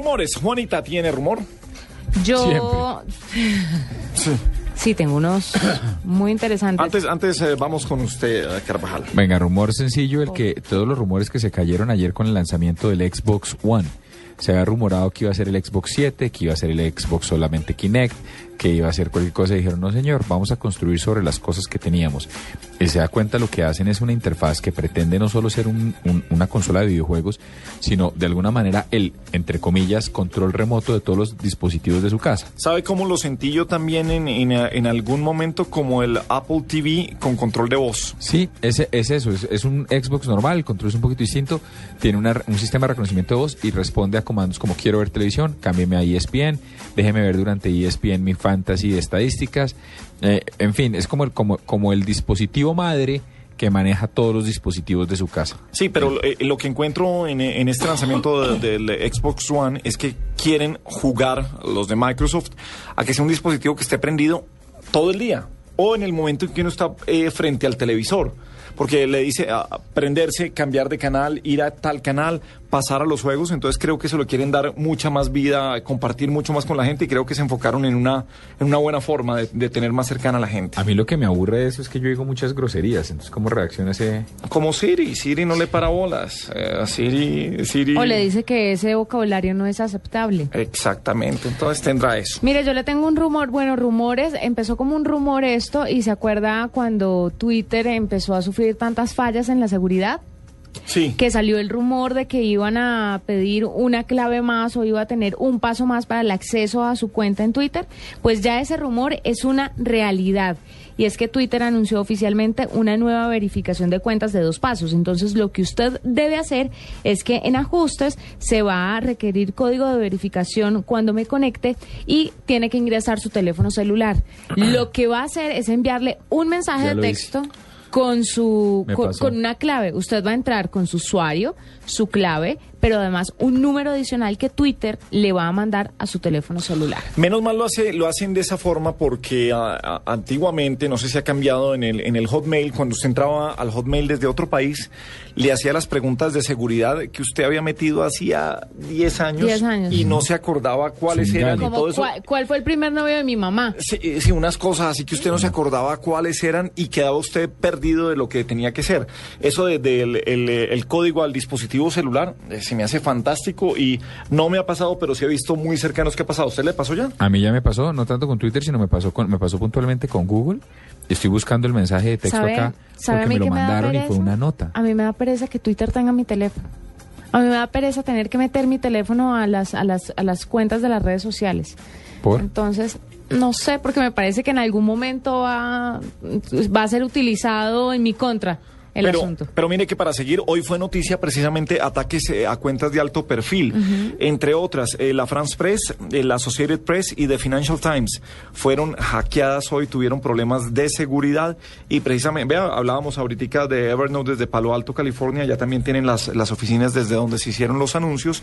Rumores. Juanita, ¿tiene rumor? Yo Sí. sí tengo unos muy interesantes. Antes, antes eh, vamos con usted, eh, Carvajal. Venga, rumor sencillo, el que todos los rumores que se cayeron ayer con el lanzamiento del Xbox One. Se había rumorado que iba a ser el Xbox 7, que iba a ser el Xbox solamente Kinect, que iba a ser cualquier cosa. Y dijeron, no señor, vamos a construir sobre las cosas que teníamos. Y se da cuenta lo que hacen es una interfaz que pretende no solo ser un- un- una consola de videojuegos, sino de alguna manera el, entre comillas, control remoto de todos los dispositivos de su casa. ¿Sabe cómo lo sentí yo también en, en, en algún momento como el Apple TV con control de voz? Sí, ese, es eso, es, es un Xbox normal, el control es un poquito distinto, tiene una- un sistema de reconocimiento de voz y responde a comandos como quiero ver televisión, cámbieme a ESPN, déjeme ver durante ESPN mi fantasy de estadísticas, eh, en fin, es como el, como, como el dispositivo madre que maneja todos los dispositivos de su casa. Sí, pero eh, lo que encuentro en, en este lanzamiento de- del Xbox One es que quieren jugar los de Microsoft a que sea un dispositivo que esté prendido todo el día o en el momento en que uno está eh, frente al televisor. Porque le dice a, a prenderse, cambiar de canal, ir a tal canal, pasar a los juegos. Entonces creo que se lo quieren dar mucha más vida, compartir mucho más con la gente y creo que se enfocaron en una, en una buena forma de, de tener más cercana a la gente. A mí lo que me aburre de eso es que yo digo muchas groserías, entonces ¿cómo reacciona ese...? Como Siri, Siri no le para bolas. Eh, Siri, Siri... O le dice que ese vocabulario no es aceptable. Exactamente, entonces tendrá eso. Mire, yo le tengo un rumor, bueno, rumores, empezó como un rumor esto y se acuerda cuando Twitter empezó a sufrir tantas fallas en la seguridad, Sí. que salió el rumor de que iban a pedir una clave más o iba a tener un paso más para el acceso a su cuenta en Twitter, pues ya ese rumor es una realidad. Y es que Twitter anunció oficialmente una nueva verificación de cuentas de dos pasos. Entonces, lo que usted debe hacer es que en ajustes se va a requerir código de verificación cuando me conecte y tiene que ingresar su teléfono celular. Lo que va a hacer es enviarle un mensaje Ya de hice. Con su con una clave. Usted va a entrar con su usuario, su clave, pero además un número adicional que Twitter le va a mandar a su teléfono celular. Menos mal lo hace, lo hacen de esa forma porque ah, ah, antiguamente, no sé si ha cambiado en el, en el Hotmail, cuando usted entraba al Hotmail desde otro país, le hacía las preguntas de seguridad que usted había metido hacía 10 años, 10 años. y no se acordaba cuáles Sí, eran y todo eso. ¿cuál, cuál fue el primer novio de mi mamá? Sí, eh, sí, unas cosas así que usted no se acordaba cuáles eran y quedaba usted perdido de lo que tenía que ser. Eso de- del el, eh, el código al dispositivo celular eh, se me hace fantástico y no me ha pasado, pero sí he visto muy cercanos que ha pasado. ¿A ¿Usted le pasó ya? A mí ya me pasó, no tanto con Twitter, sino me pasó con, me pasó puntualmente con Google. Estoy buscando el mensaje de texto ¿Sabe, acá sabe porque me lo me mandaron y fue una nota. A mí me da pereza que Twitter tenga mi teléfono. A mí me da pereza tener que meter mi teléfono a las, a las, a las cuentas de las redes sociales. ¿Por? Entonces, no sé, porque me parece que en algún momento va, va a ser utilizado en mi contra el pero, asunto. pero mire que para seguir, hoy fue noticia precisamente ataques eh, a cuentas de alto perfil. Entre otras, eh, la France Press, eh, la Associated Press y The Financial Times fueron hackeadas hoy, tuvieron problemas de seguridad y precisamente, vea, hablábamos ahorita de Evernote desde Palo Alto, California, ya también tienen las, las oficinas desde donde se hicieron los anuncios,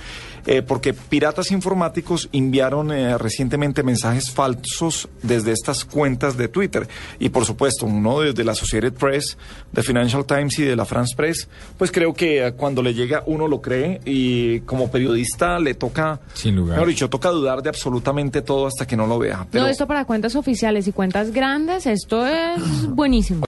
porque piratas informáticos enviaron recientemente mensajes falsos desde estas cuentas de Twitter. Y por supuesto, uno desde la Associated Press, The Financial Times y de la France Press, pues creo que cuando le llega uno lo cree y como periodista le toca, Sin lugar. mejor dicho, toca dudar de absolutamente todo hasta que no lo vea. Pero- No, esto para cuentas oficiales y cuentas grandes, esto es buenísimo.